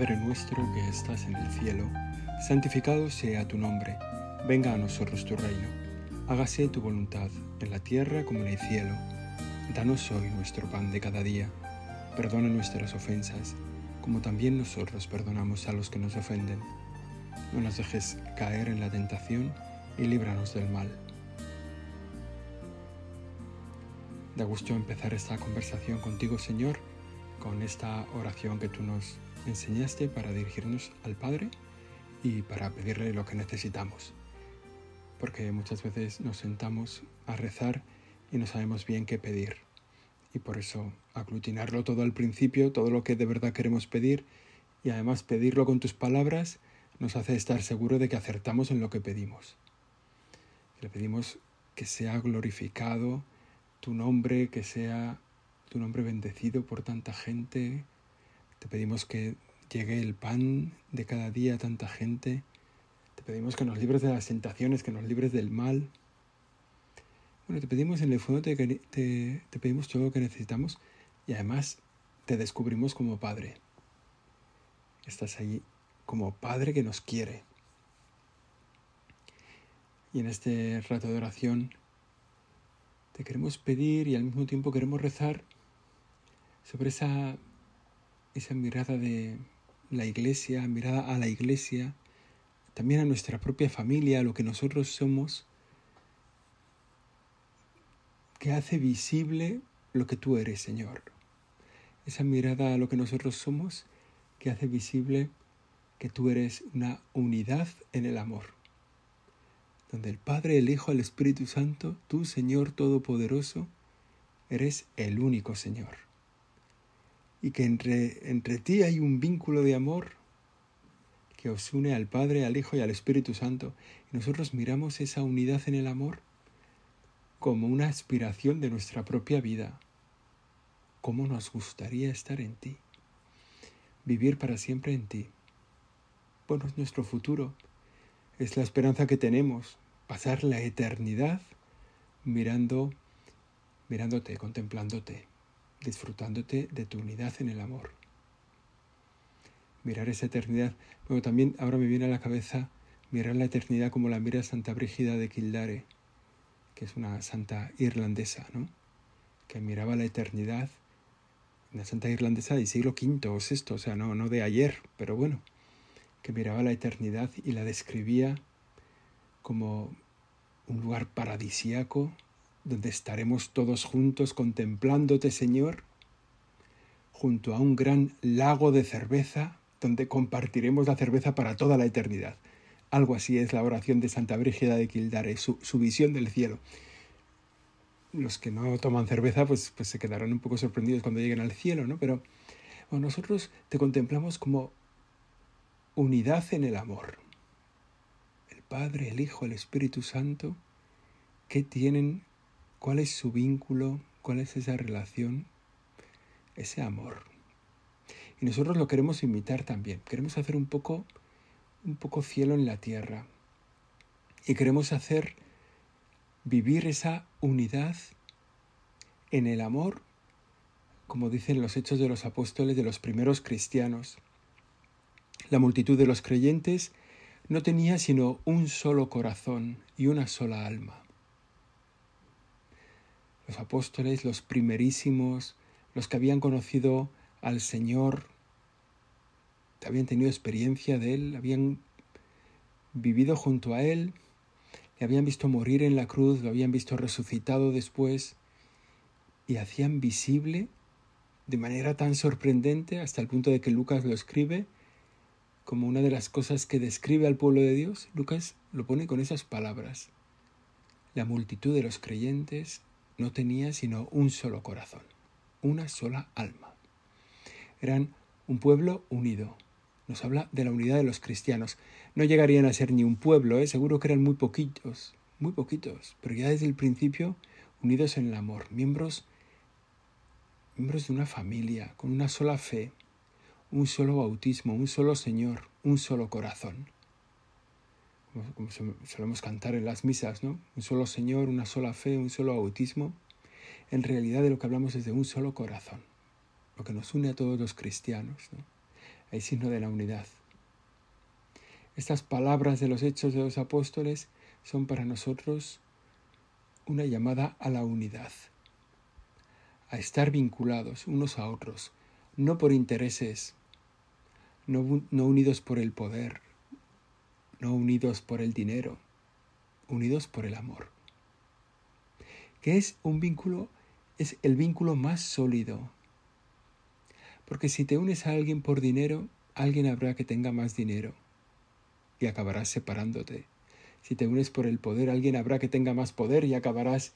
Padre nuestro que estás en el cielo, santificado sea tu nombre, venga a nosotros tu reino, hágase tu voluntad en la tierra como en el cielo. Danos hoy nuestro pan de cada día, perdona nuestras ofensas, como también nosotros perdonamos a los que nos ofenden. No nos dejes caer en la tentación y líbranos del mal. Da gusto empezar esta conversación contigo, Señor, con esta oración que tú nos enseñaste para dirigirnos al Padre y para pedirle lo que necesitamos. Porque muchas veces nos sentamos a rezar y no sabemos bien qué pedir. Y por eso aglutinarlo todo al principio, todo lo que de verdad queremos pedir, y además pedirlo con tus palabras, nos hace estar seguro de que acertamos en lo que pedimos. Le pedimos que sea glorificado tu nombre, que sea tu nombre bendecido por tanta gente, te pedimos que llegue el pan de cada día a tanta gente. Te pedimos que nos libres de las tentaciones, que nos libres del mal. Bueno, te pedimos en el fondo, te, pedimos todo lo que necesitamos y además te descubrimos como Padre. Estás ahí como Padre que nos quiere. Y en este rato de oración te queremos pedir y al mismo tiempo queremos rezar sobre esa esa mirada de la iglesia, mirada a la iglesia, también a nuestra propia familia, a lo que nosotros somos, que hace visible lo que tú eres, Señor. Esa mirada a lo que nosotros somos, que hace visible que tú eres una unidad en el amor, donde el Padre, el Hijo, el Espíritu Santo, tú, Señor Todopoderoso, eres el único Señor y que entre, entre ti hay un vínculo de amor que os une al Padre, al Hijo y al Espíritu Santo. Y nosotros miramos esa unidad en el amor como una aspiración de nuestra propia vida. ¿Cómo nos gustaría estar en ti? Vivir para siempre en ti. Bueno, es nuestro futuro. Es la esperanza que tenemos. Pasar la eternidad mirando, mirándote, contemplándote disfrutándote de tu unidad en el amor. Mirar esa eternidad. Bueno, también ahora me viene a la cabeza mirar la eternidad como la mira Santa Brígida de Kildare, que es una santa irlandesa, ¿no? Que miraba la eternidad, una santa irlandesa del siglo V o VI, o sea, no, no de ayer, pero bueno, que miraba la eternidad y la describía como un lugar paradisíaco donde estaremos todos juntos contemplándote, Señor, junto a un gran lago de cerveza, donde compartiremos la cerveza para toda la eternidad. Algo así es la oración de Santa Brígida de Kildare, su, visión del cielo. Los que no toman cerveza, pues, pues se quedarán un poco sorprendidos cuando lleguen al cielo, ¿no? Pero nosotros te contemplamos como unidad en el amor. El Padre, el Hijo, el Espíritu Santo, que tienen ¿Cuál es su vínculo? ¿Cuál es esa relación? Ese amor. Y nosotros lo queremos imitar también. Queremos hacer un poco, un poco cielo en la tierra. Y queremos hacer vivir esa unidad en el amor, como dicen los hechos de los apóstoles de los primeros cristianos. La multitud de los creyentes no tenía sino un solo corazón y una sola alma los apóstoles, los primerísimos, los que habían conocido al Señor, habían tenido experiencia de Él, habían vivido junto a Él, le habían visto morir en la cruz, lo habían visto resucitado después, y hacían visible de manera tan sorprendente hasta el punto de que Lucas lo escribe como una de las cosas que describe al pueblo de Dios. Lucas lo pone con esas palabras. La multitud de los creyentes no tenía sino un solo corazón, una sola alma. Eran un pueblo unido. Nos habla de la unidad de los cristianos. No llegarían a ser ni un pueblo, ¿eh? seguro que eran muy poquitos, muy poquitos, pero ya desde el principio unidos en el amor, miembros, miembros de una familia, con una sola fe, un solo bautismo, un solo Señor, un solo corazón como, solemos cantar en las misas, ¿no? Un solo Señor, una sola fe, un solo bautismo. En realidad de lo que hablamos es de un solo corazón, lo que nos une a todos los cristianos, hay signo de la unidad. Estas palabras de los hechos de los apóstoles son para nosotros una llamada a la unidad, a estar vinculados unos a otros, no por intereses, no, unidos por el poder, no unidos por el dinero, unidos por el amor. Que es un vínculo, es el vínculo más sólido. Porque si te unes a alguien por dinero, alguien habrá que tenga más dinero y acabarás separándote. Si te unes por el poder, alguien habrá que tenga más poder y acabarás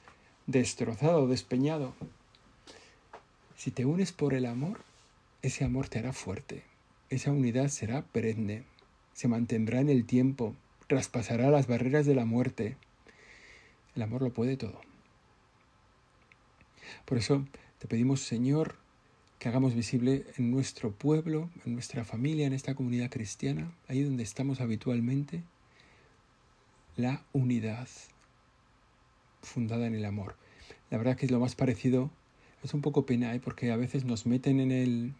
destrozado, despeñado. Si te unes por el amor, ese amor te hará fuerte. Esa unidad será perenne, se mantendrá en el tiempo, traspasará las barreras de la muerte. El amor lo puede todo. Por eso te pedimos, Señor, que hagamos visible en nuestro pueblo, en nuestra familia, en esta comunidad cristiana, ahí donde estamos habitualmente, la unidad fundada en el amor. La verdad que es lo más parecido, es un poco pena, ¿eh? porque a veces nos meten en el...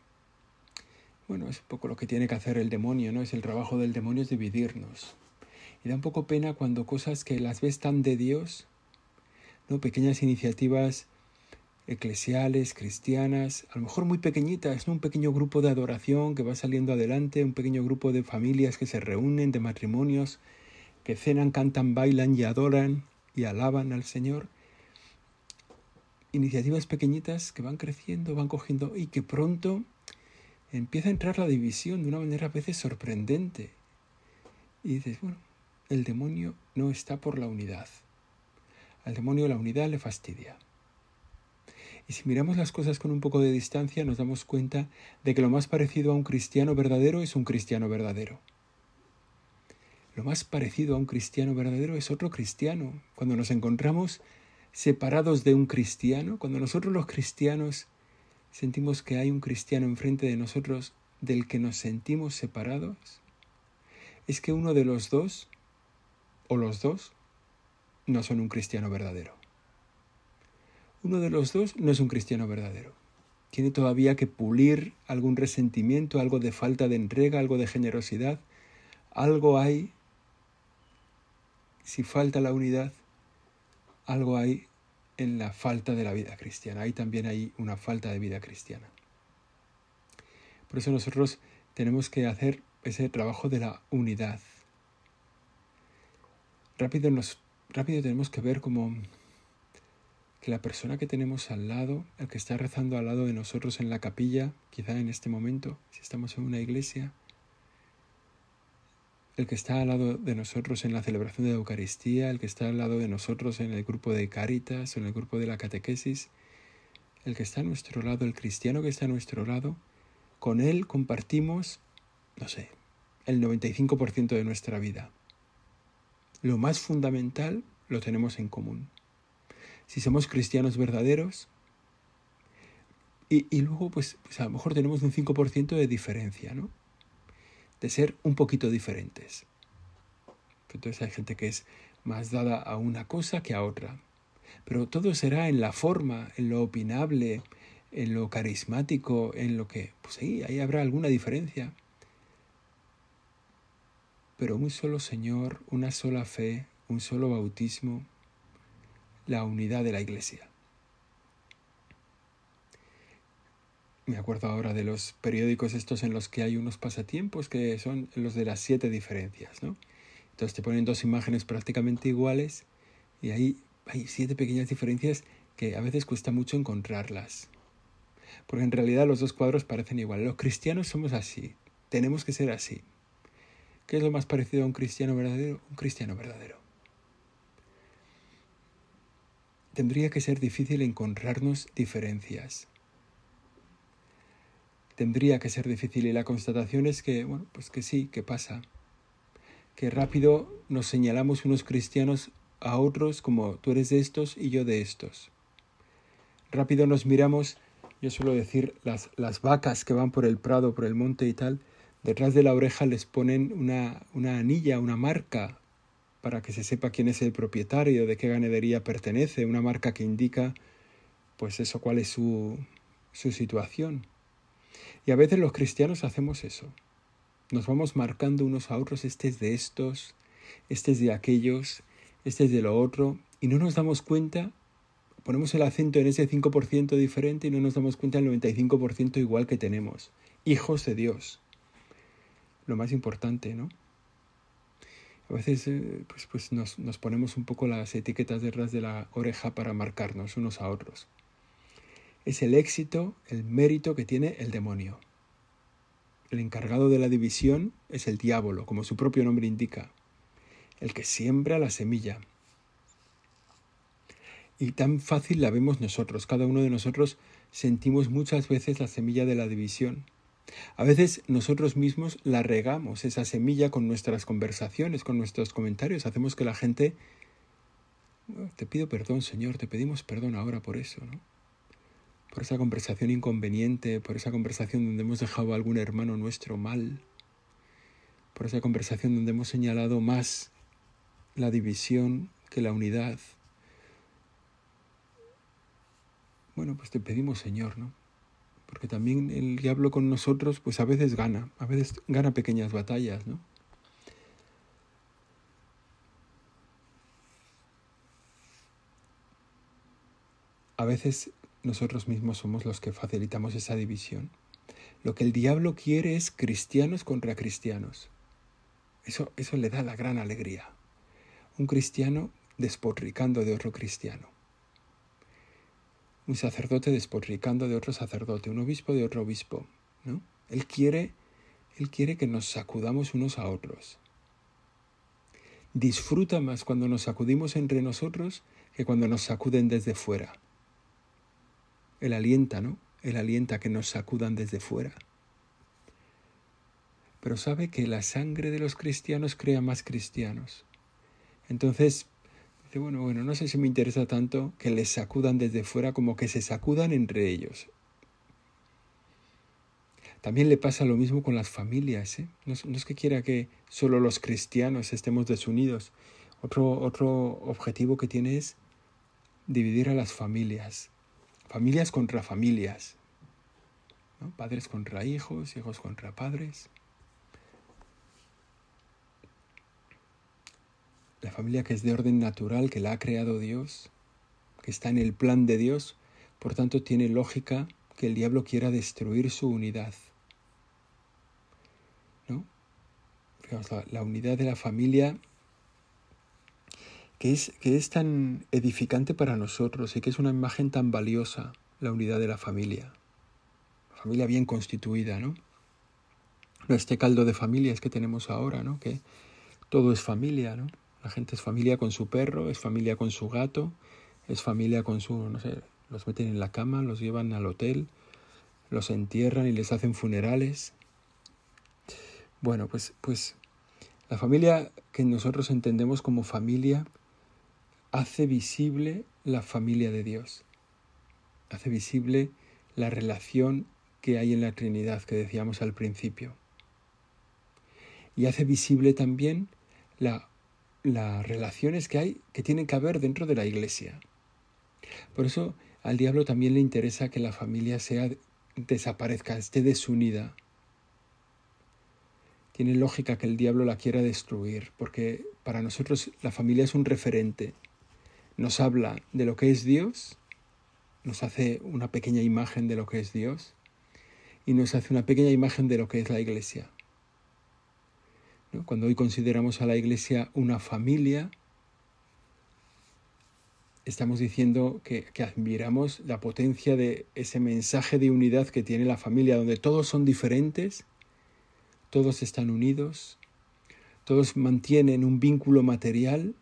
Bueno, es un poco lo que tiene que hacer el demonio, ¿no? Es el trabajo del demonio es dividirnos. Y da un poco pena cuando cosas que las ves tan de Dios, ¿no? Pequeñas iniciativas eclesiales, cristianas, a lo mejor muy pequeñitas, ¿no? un pequeño grupo de adoración que va saliendo adelante, un pequeño grupo de familias que se reúnen, de matrimonios, que cenan, cantan, bailan y adoran y alaban al Señor. Iniciativas pequeñitas que van creciendo, van cogiendo y que pronto empieza a entrar la división de una manera a veces sorprendente. Y dices, bueno, el demonio no está por la unidad. Al demonio la unidad le fastidia. Y si miramos las cosas con un poco de distancia, nos damos cuenta de que lo más parecido a un cristiano verdadero es un cristiano verdadero. Lo más parecido a un cristiano verdadero es otro cristiano. Cuando nos encontramos separados de un cristiano, cuando nosotros los cristianos sentimos que hay un cristiano enfrente de nosotros del que nos sentimos separados, es que uno de los dos, o los dos, no son un cristiano verdadero uno de los dos no es un cristiano verdadero. Tiene todavía que pulir algún resentimiento, algo de falta de entrega, algo de generosidad. Algo hay, si falta la unidad, algo hay en la falta de la vida cristiana. Ahí también hay una falta de vida cristiana. Por eso nosotros tenemos que hacer ese trabajo de la unidad. Rápido, nos, rápido tenemos que ver cómo que la persona que tenemos al lado, el que está rezando al lado de nosotros en la capilla, quizá en este momento, si estamos en una iglesia, el que está al lado de nosotros en la celebración de la Eucaristía, el que está al lado de nosotros en el grupo de Cáritas o en el grupo de la catequesis, el que está a nuestro lado, el cristiano que está a nuestro lado, con él compartimos, no sé, el 95% de nuestra vida. Lo más fundamental lo tenemos en común si somos cristianos verdaderos. Y, luego, pues, pues, a lo mejor tenemos un 5% de diferencia, ¿no? De ser un poquito diferentes. Entonces hay gente que es más dada a una cosa que a otra. Pero todo será en la forma, en lo opinable, en lo carismático, en lo que, pues ahí, ahí habrá alguna diferencia. Pero un solo Señor, una sola fe, un solo bautismo, la unidad de la Iglesia. Me acuerdo ahora de los periódicos estos en los que hay unos pasatiempos que son los de las siete diferencias, ¿no? Entonces te ponen dos imágenes prácticamente iguales y ahí hay siete pequeñas diferencias que a veces cuesta mucho encontrarlas. Porque en realidad los dos cuadros parecen igual. Los cristianos somos así, tenemos que ser así. ¿Qué es lo más parecido a un cristiano verdadero? Un cristiano verdadero. tendría que ser difícil encontrarnos diferencias. Tendría que ser difícil y la constatación es que, bueno, pues que sí, que pasa. Que rápido nos señalamos unos cristianos a otros como tú eres de estos y yo de estos. Rápido nos miramos, yo suelo decir, las, las vacas que van por el prado, por el monte y tal, detrás de la oreja les ponen una, una anilla, una marca, para que se sepa quién es el propietario, de qué ganadería pertenece, una marca que indica, pues eso, cuál es su, su situación. Y a veces los cristianos hacemos eso. Nos vamos marcando unos a otros, este es de estos, este es de aquellos, este es de lo otro, y no nos damos cuenta, ponemos el acento en ese 5% diferente y no nos damos cuenta del 95% igual que tenemos. Hijos de Dios. Lo más importante, ¿no? A veces eh, pues, pues nos, nos ponemos un poco las etiquetas detrás de la oreja para marcarnos unos a otros. Es el éxito, el mérito que tiene el demonio. El encargado de la división es el diablo, como su propio nombre indica, el que siembra la semilla. Y tan fácil la vemos nosotros, cada uno de nosotros sentimos muchas veces la semilla de la división. A veces nosotros mismos la regamos, esa semilla, con nuestras conversaciones, con nuestros comentarios, hacemos que la gente... Te pido perdón, Señor, te pedimos perdón ahora por eso, ¿no? Por esa conversación inconveniente, por esa conversación donde hemos dejado a algún hermano nuestro mal, por esa conversación donde hemos señalado más la división que la unidad. Bueno, pues te pedimos, Señor, ¿no? Porque también el diablo con nosotros, pues a veces gana, a veces gana pequeñas batallas, ¿no? A veces nosotros mismos somos los que facilitamos esa división. Lo que el diablo quiere es cristianos contra cristianos. Eso, eso le da la gran alegría. Un cristiano despotricando de otro cristiano. Un sacerdote despotricando de otro sacerdote, un obispo de otro obispo. ¿no? Él quiere, él quiere que nos sacudamos unos a otros. Disfruta más cuando nos sacudimos entre nosotros que cuando nos sacuden desde fuera. Él alienta, ¿no? Él alienta que nos sacudan desde fuera. Pero sabe que la sangre de los cristianos crea más cristianos. Entonces, dice, bueno, bueno, no sé si me interesa tanto que les sacudan desde fuera como que se sacudan entre ellos. También le pasa lo mismo con las familias. ¿eh? No, no, es que quiera que solo los cristianos estemos desunidos. Otro, otro objetivo que tiene es dividir a las familias familias contra familias, padres contra hijos, hijos contra padres. La familia que es de orden natural, que la ha creado Dios, que está en el plan de Dios, por tanto tiene lógica que el diablo quiera destruir su unidad. ¿No? la unidad de la familia que es, que es tan edificante para nosotros y que es una imagen tan valiosa, la unidad de la familia. Familia bien constituida, ¿no? No este caldo de familias que tenemos ahora, ¿no? Que todo es familia, ¿no? La gente es familia con su perro, es familia con su gato, es familia con su, no sé, los meten en la cama, los llevan al hotel, los entierran y les hacen funerales. Bueno, pues, pues la familia que nosotros entendemos como familia hace visible la familia de Dios, hace visible la relación que hay en la Trinidad que decíamos al principio. Y hace visible también las relaciones que hay, que tienen que haber dentro de la iglesia. Por eso al diablo también le interesa que la familia sea desaparezca, esté desunida. Tiene lógica que el diablo la quiera destruir, porque para nosotros la familia es un referente, nos habla de lo que es Dios, nos hace una pequeña imagen de lo que es Dios y nos hace una pequeña imagen de lo que es la iglesia. Cuando hoy consideramos a la iglesia una familia, estamos diciendo que, que, admiramos la potencia de ese mensaje de unidad que tiene la familia, donde todos son diferentes, todos están unidos, todos mantienen un vínculo material,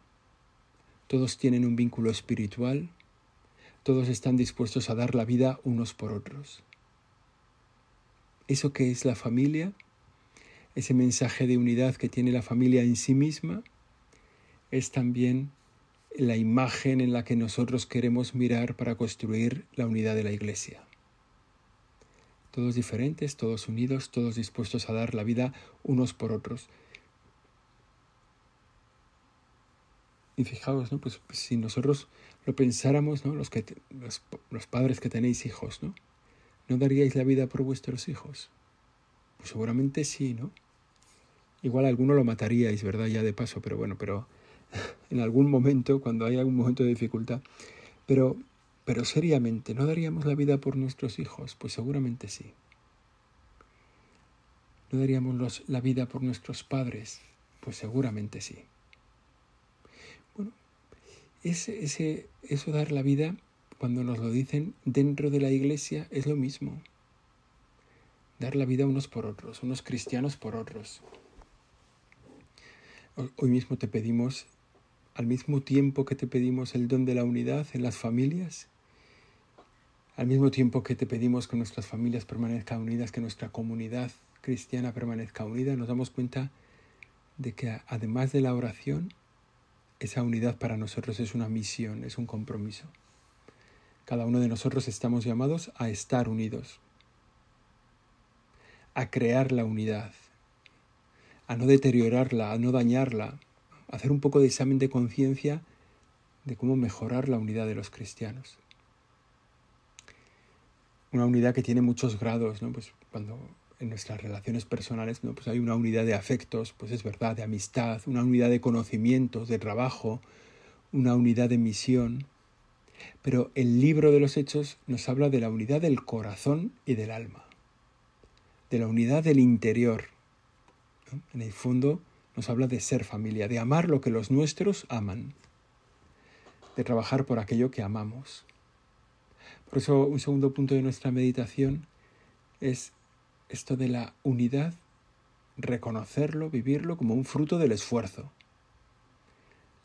todos tienen un vínculo espiritual, todos están dispuestos a dar la vida unos por otros. Eso que es la familia, ese mensaje de unidad que tiene la familia en sí misma, es también la imagen en la que nosotros queremos mirar para construir la unidad de la Iglesia. Todos diferentes, todos unidos, todos dispuestos a dar la vida unos por otros. Y fijaos, ¿no? Pues, pues, si nosotros lo pensáramos, ¿no? Los, que, los, padres que tenéis hijos, ¿no? ¿no daríais la vida por vuestros hijos? Pues seguramente sí, ¿no? Igual alguno lo mataríais, ¿verdad? Ya de paso, pero bueno, pero en algún momento, cuando hay algún momento de dificultad. Pero, pero seriamente, ¿no daríamos la vida por nuestros hijos? Pues seguramente sí. ¿No daríamos la vida por nuestros padres? Pues seguramente sí. Ese, eso dar la vida, cuando nos lo dicen dentro de la iglesia, es lo mismo. Dar la vida unos por otros, unos cristianos por otros. Hoy mismo te pedimos, al mismo tiempo que te pedimos el don de la unidad en las familias, al mismo tiempo que te pedimos que nuestras familias permanezcan unidas, que nuestra comunidad cristiana permanezca unida, nos damos cuenta de que además de la oración, esa unidad para nosotros es una misión, es un compromiso. Cada uno de nosotros estamos llamados a estar unidos, a crear la unidad, a no deteriorarla, a no dañarla, a hacer un poco de examen de conciencia de cómo mejorar la unidad de los cristianos. Una unidad que tiene muchos grados, ¿no? Pues cuando en nuestras relaciones personales, ¿no? pues hay una unidad de afectos, pues es verdad, de amistad, una unidad de conocimientos, de trabajo, una unidad de misión. Pero el libro de los hechos nos habla de la unidad del corazón y del alma, de la unidad del interior. En el fondo nos habla de ser familia, de amar lo que los nuestros aman, de trabajar por aquello que amamos. Por eso un segundo punto de nuestra meditación es esto de la unidad, reconocerlo, vivirlo como un fruto del esfuerzo.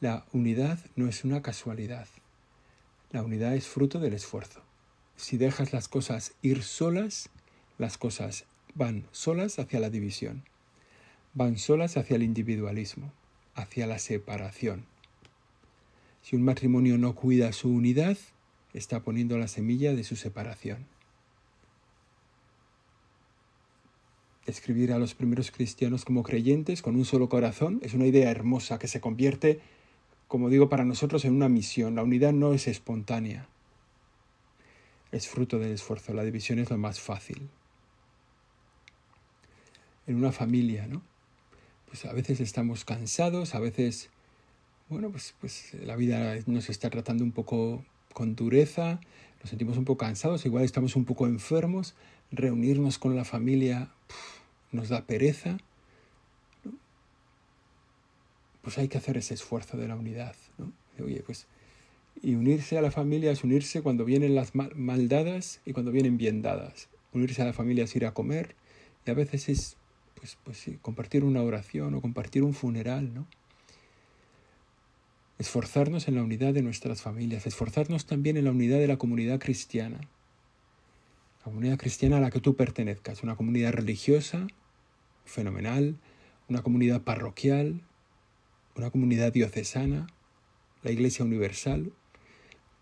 La unidad no es una casualidad. La unidad es fruto del esfuerzo. Si dejas las cosas ir solas, las cosas van solas hacia la división, van solas hacia el individualismo, hacia la separación. Si un matrimonio no cuida su unidad, está poniendo la semilla de su separación. Escribir a los primeros cristianos como creyentes con un solo corazón es una idea hermosa que se convierte, como digo, para nosotros en una misión. La unidad no es espontánea, es fruto del esfuerzo. La división es lo más fácil. En una familia, ¿no? Pues a veces estamos cansados, a veces, bueno, pues, pues la vida nos está tratando un poco con dureza, nos sentimos un poco cansados, igual estamos un poco enfermos, reunirnos con la familia nos da pereza, pues hay que hacer ese esfuerzo de la unidad. ¿no? Oye, pues, y unirse a la familia es unirse cuando vienen las mal, dadas y cuando vienen bien dadas. Unirse a la familia es ir a comer y a veces es pues, pues compartir una oración o compartir un funeral, ¿no? Esforzarnos en la unidad de nuestras familias, esforzarnos también en la unidad de la comunidad cristiana comunidad cristiana a la que tú pertenezcas, una comunidad religiosa, fenomenal, una comunidad parroquial, una comunidad diocesana, la Iglesia Universal,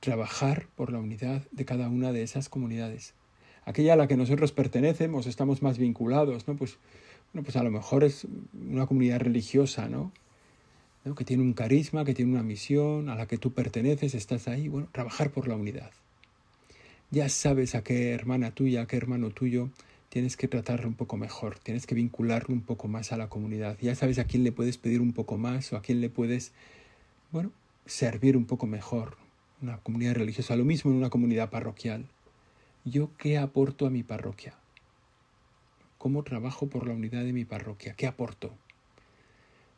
trabajar por la unidad de cada una de esas comunidades. Aquella a la que nosotros pertenecemos, estamos más vinculados, ¿no? Pues, bueno, pues a lo mejor es una comunidad religiosa, ¿no? ¿no? Que tiene un carisma, que tiene una misión, a la que tú perteneces, estás ahí, bueno, trabajar por la unidad ya sabes a qué hermana tuya, a qué hermano tuyo tienes que tratarlo un poco mejor, tienes que vincularlo un poco más a la comunidad. Ya sabes a quién le puedes pedir un poco más o a quién le puedes, bueno, servir un poco mejor. Una comunidad religiosa, lo mismo en una comunidad parroquial. ¿Yo qué aporto a mi parroquia? ¿Cómo trabajo por la unidad de mi parroquia? ¿Qué aporto?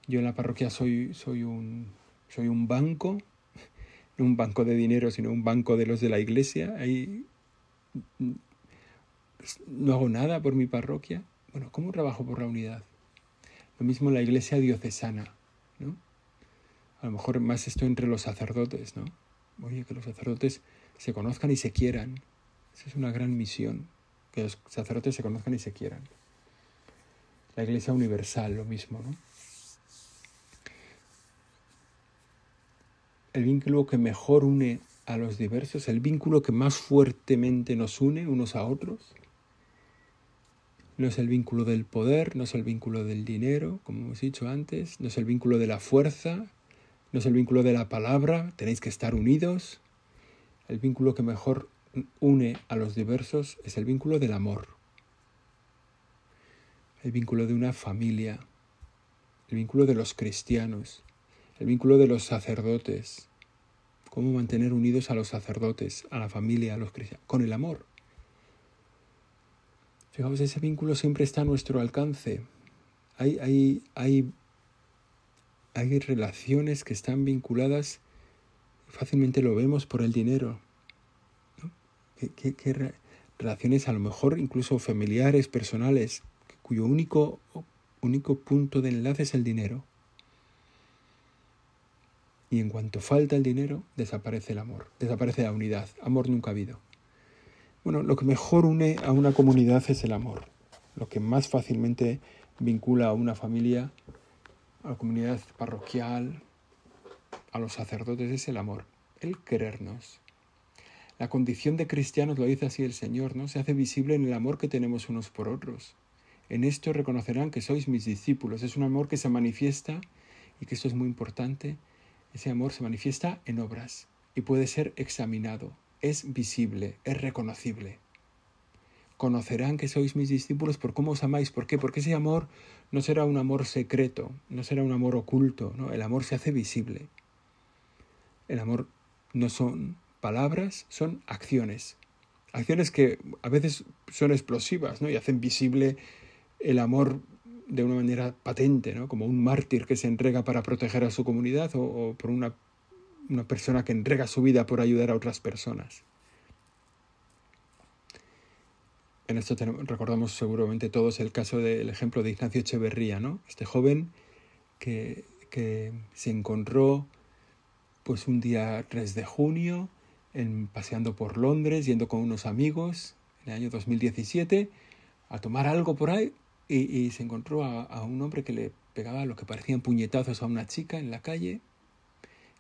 Yo en la parroquia soy, soy, un, soy un banco no un banco de dinero, sino un banco de los de la iglesia. Ahí no hago nada por mi parroquia. Bueno, ¿cómo trabajo por la unidad? Lo mismo la iglesia diocesana, ¿no? A lo mejor más esto entre los sacerdotes, ¿no? Oye, que los sacerdotes se conozcan y se quieran. Esa es una gran misión, que los sacerdotes se conozcan y se quieran. La iglesia universal, lo mismo, ¿no? el vínculo que mejor une a los diversos, el vínculo que más fuertemente nos une unos a otros. No es el vínculo del poder, no es el vínculo del dinero, como hemos dicho antes, no es el vínculo de la fuerza, no es el vínculo de la palabra, tenéis que estar unidos. El vínculo que mejor une a los diversos es el vínculo del amor, el vínculo de una familia, el vínculo de los cristianos, el vínculo de los sacerdotes, cómo mantener unidos a los sacerdotes, a la familia, a los cristianos, con el amor. Fijaos, ese vínculo siempre está a nuestro alcance. Hay, hay, hay, hay relaciones que están vinculadas, fácilmente lo vemos por el dinero. ¿Qué, relaciones a lo mejor incluso familiares, personales, cuyo único, único punto de enlace es el dinero? Y en cuanto falta el dinero, desaparece el amor, desaparece la unidad. Amor nunca ha habido. Bueno, lo que mejor une a una comunidad es el amor. Lo que más fácilmente vincula a una familia, a la comunidad parroquial, a los sacerdotes es el amor, el querernos. La condición de cristianos, lo dice así el Señor, ¿no? Se hace visible en el amor que tenemos unos por otros. En esto reconocerán que sois mis discípulos. Es un amor que se manifiesta, y que esto es muy importante, ese amor se manifiesta en obras y puede ser examinado, es visible, es reconocible. Conocerán que sois mis discípulos por cómo os amáis. ¿Por qué? Porque ese amor no será un amor secreto, no será un amor oculto, ¿no? El amor se hace visible. El amor no son palabras, son acciones. Acciones que a veces son explosivas, ¿no? Y hacen visible el amor de una manera patente, ¿no? Como un mártir que se entrega para proteger a su comunidad o, o por una una persona que entrega su vida por ayudar a otras personas. En esto recordamos seguramente todos el caso del ejemplo de Ignacio Echeverría, ¿no? Este joven que, que se encontró pues un día 3 de junio en, paseando por Londres, yendo con unos amigos en el año 2017 a tomar algo por ahí y, se encontró a, a, un hombre que le pegaba lo que parecían puñetazos a una chica en la calle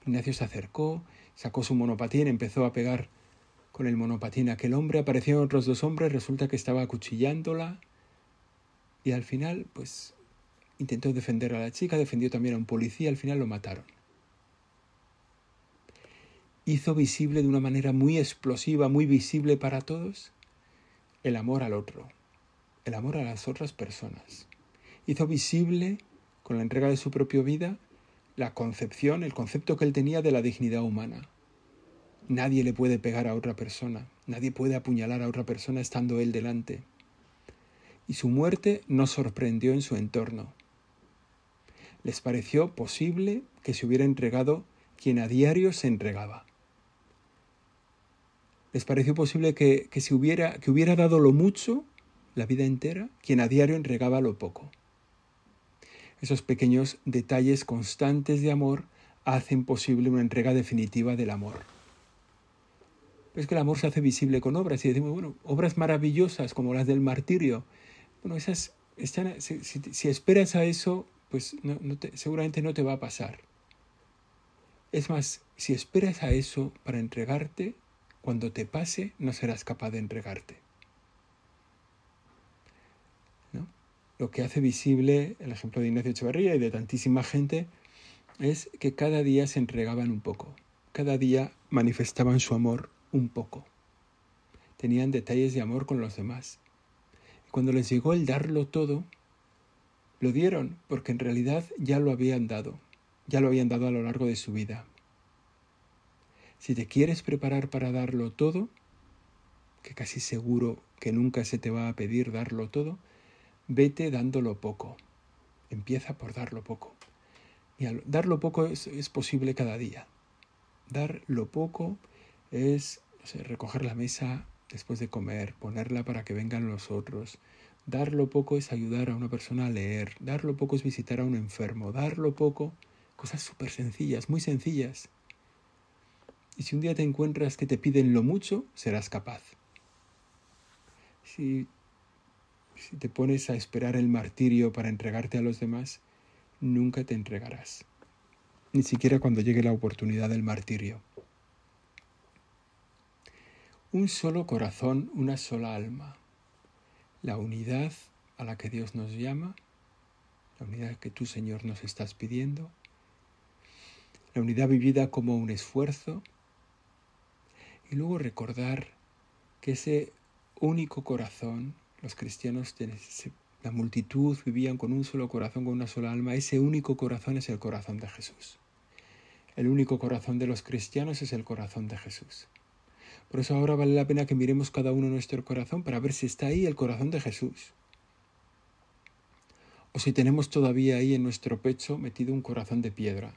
Ignacio se acercó, sacó su monopatín, empezó a pegar con el monopatín a aquel hombre, aparecieron otros dos hombres, resulta que estaba acuchillándola y al final pues intentó defender a la chica, defendió también a un policía, al final lo mataron. Hizo visible de una manera muy explosiva, muy visible para todos, el amor al otro, el amor a las otras personas. Hizo visible, con la entrega de su propia vida, la concepción, el concepto que él tenía de la dignidad humana. Nadie le puede pegar a otra persona, nadie puede apuñalar a otra persona estando él delante. Y su muerte no sorprendió en su entorno. Les pareció posible que se hubiera entregado quien a diario se entregaba. Les pareció posible que, que, se hubiera, que hubiera dado lo mucho, la vida entera, quien a diario entregaba lo poco. Esos pequeños detalles constantes de amor hacen posible una entrega definitiva del amor. es que el amor se hace visible con obras y decimos, bueno, obras maravillosas como las del martirio. Bueno, esas están, si, esperas a eso, pues seguramente no te va a pasar. Es más, si esperas a eso para entregarte, cuando te pase no serás capaz de entregarte. Lo que hace visible el ejemplo de Ignacio Echevarría y de tantísima gente es que cada día se entregaban un poco, cada día manifestaban su amor un poco, tenían detalles de amor con los demás. Y cuando les llegó el darlo todo, lo dieron porque en realidad ya lo habían dado, ya lo habían dado a lo largo de su vida. Si te quieres preparar para darlo todo, que casi seguro que nunca se te va a pedir darlo todo, vete dándolo poco. Empieza por darlo poco. Y al darlo poco es, posible cada día. Dar lo poco es recoger la mesa después de comer, ponerla para que vengan los otros. Dar lo poco es ayudar a una persona a leer. Dar lo poco es visitar a un enfermo. Dar lo poco, cosas súper sencillas, muy sencillas. Y si un día te encuentras que te piden lo mucho, serás capaz. Si si te pones a esperar el martirio para entregarte a los demás, nunca te entregarás, ni siquiera cuando llegue la oportunidad del martirio. Un solo corazón, una sola alma. La unidad a la que Dios nos llama, la unidad que tú, Señor, nos estás pidiendo, la unidad vivida como un esfuerzo, y luego recordar que ese único corazón, los cristianos, la multitud vivían con un solo corazón, con una sola alma, ese único corazón es el corazón de Jesús. El único corazón de los cristianos es el corazón de Jesús. Por eso ahora vale la pena que miremos cada uno nuestro corazón para ver si está ahí el corazón de Jesús. O si tenemos todavía ahí en nuestro pecho metido un corazón de piedra,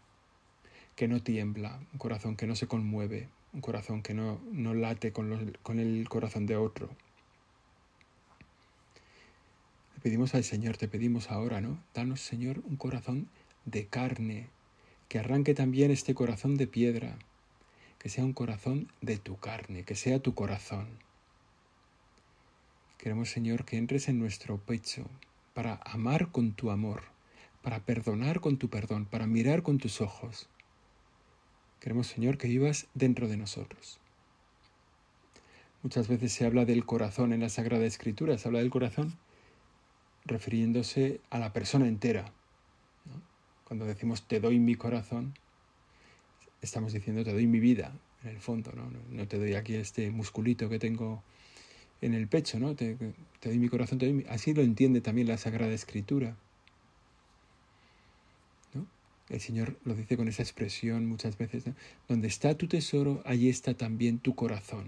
que no tiembla, un corazón que no se conmueve, un corazón que no, no late con, con el corazón de otro. Pedimos al Señor, te pedimos ahora, ¿no? Danos, Señor, un corazón de carne, que arranque también este corazón de piedra, que sea un corazón de tu carne, que sea tu corazón. Queremos, Señor, que entres en nuestro pecho para amar con tu amor, para perdonar con tu perdón, para mirar con tus ojos. Queremos, Señor, que vivas dentro de nosotros. Muchas veces se habla del corazón en la Sagrada Escritura, se habla del corazón refiriéndose a la persona entera. Cuando decimos te doy mi corazón, estamos diciendo te doy mi vida, en el fondo, ¿no? Te doy aquí este musculito que tengo en el pecho, ¿no? Te, doy mi corazón, te doy Así lo entiende también la Sagrada Escritura. ¿no? El Señor lo dice con esa expresión muchas veces, donde está tu tesoro, allí está también tu corazón.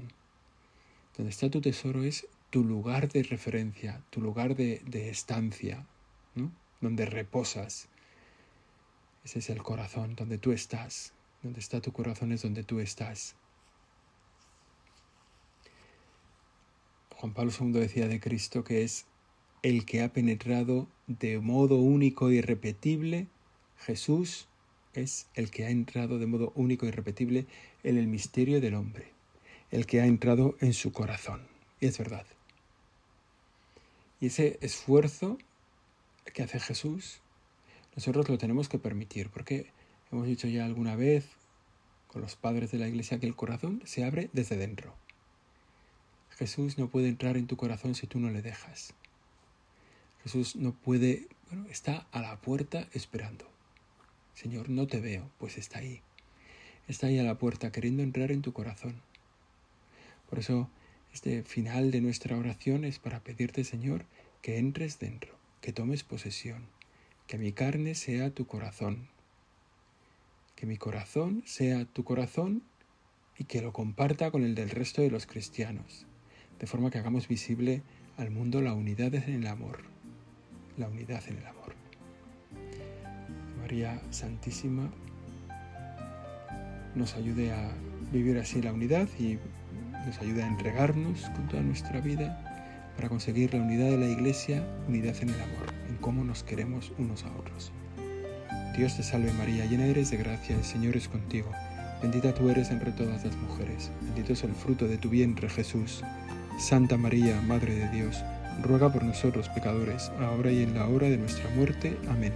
Donde está tu tesoro es tu lugar de referencia, tu lugar de, estancia, ¿no? donde reposas. Ese es el corazón, donde tú estás. Donde está tu corazón es donde tú estás. Juan Pablo II decía de Cristo que es el que ha penetrado de modo único y irrepetible. Jesús es el que ha entrado de modo único y irrepetible en el misterio del hombre, el que ha entrado en su corazón. Y es verdad. Y ese esfuerzo que hace Jesús, nosotros lo tenemos que permitir, porque hemos dicho ya alguna vez con los padres de la iglesia que el corazón se abre desde dentro. Jesús no puede entrar en tu corazón si tú no le dejas. Jesús no puede, bueno, está a la puerta esperando. Señor, no te veo, pues está ahí. Está ahí a la puerta queriendo entrar en tu corazón. Por eso, este final de nuestra oración es para pedirte, Señor, que entres dentro, que tomes posesión, que mi carne sea tu corazón, que mi corazón sea tu corazón y que lo comparta con el del resto de los cristianos de forma que hagamos visible al mundo la unidad en el amor, la unidad en el amor. María Santísima nos ayude a vivir así la unidad y nos ayude a entregarnos con toda nuestra vida para conseguir la unidad de la Iglesia, unidad en el amor, en cómo nos queremos unos a otros. Dios te salve María, llena eres de gracia, el Señor es contigo. Bendita tú eres entre todas las mujeres, bendito es el fruto de tu vientre Jesús. Santa María, Madre de Dios, ruega por nosotros pecadores, ahora y en la hora de nuestra muerte. Amén.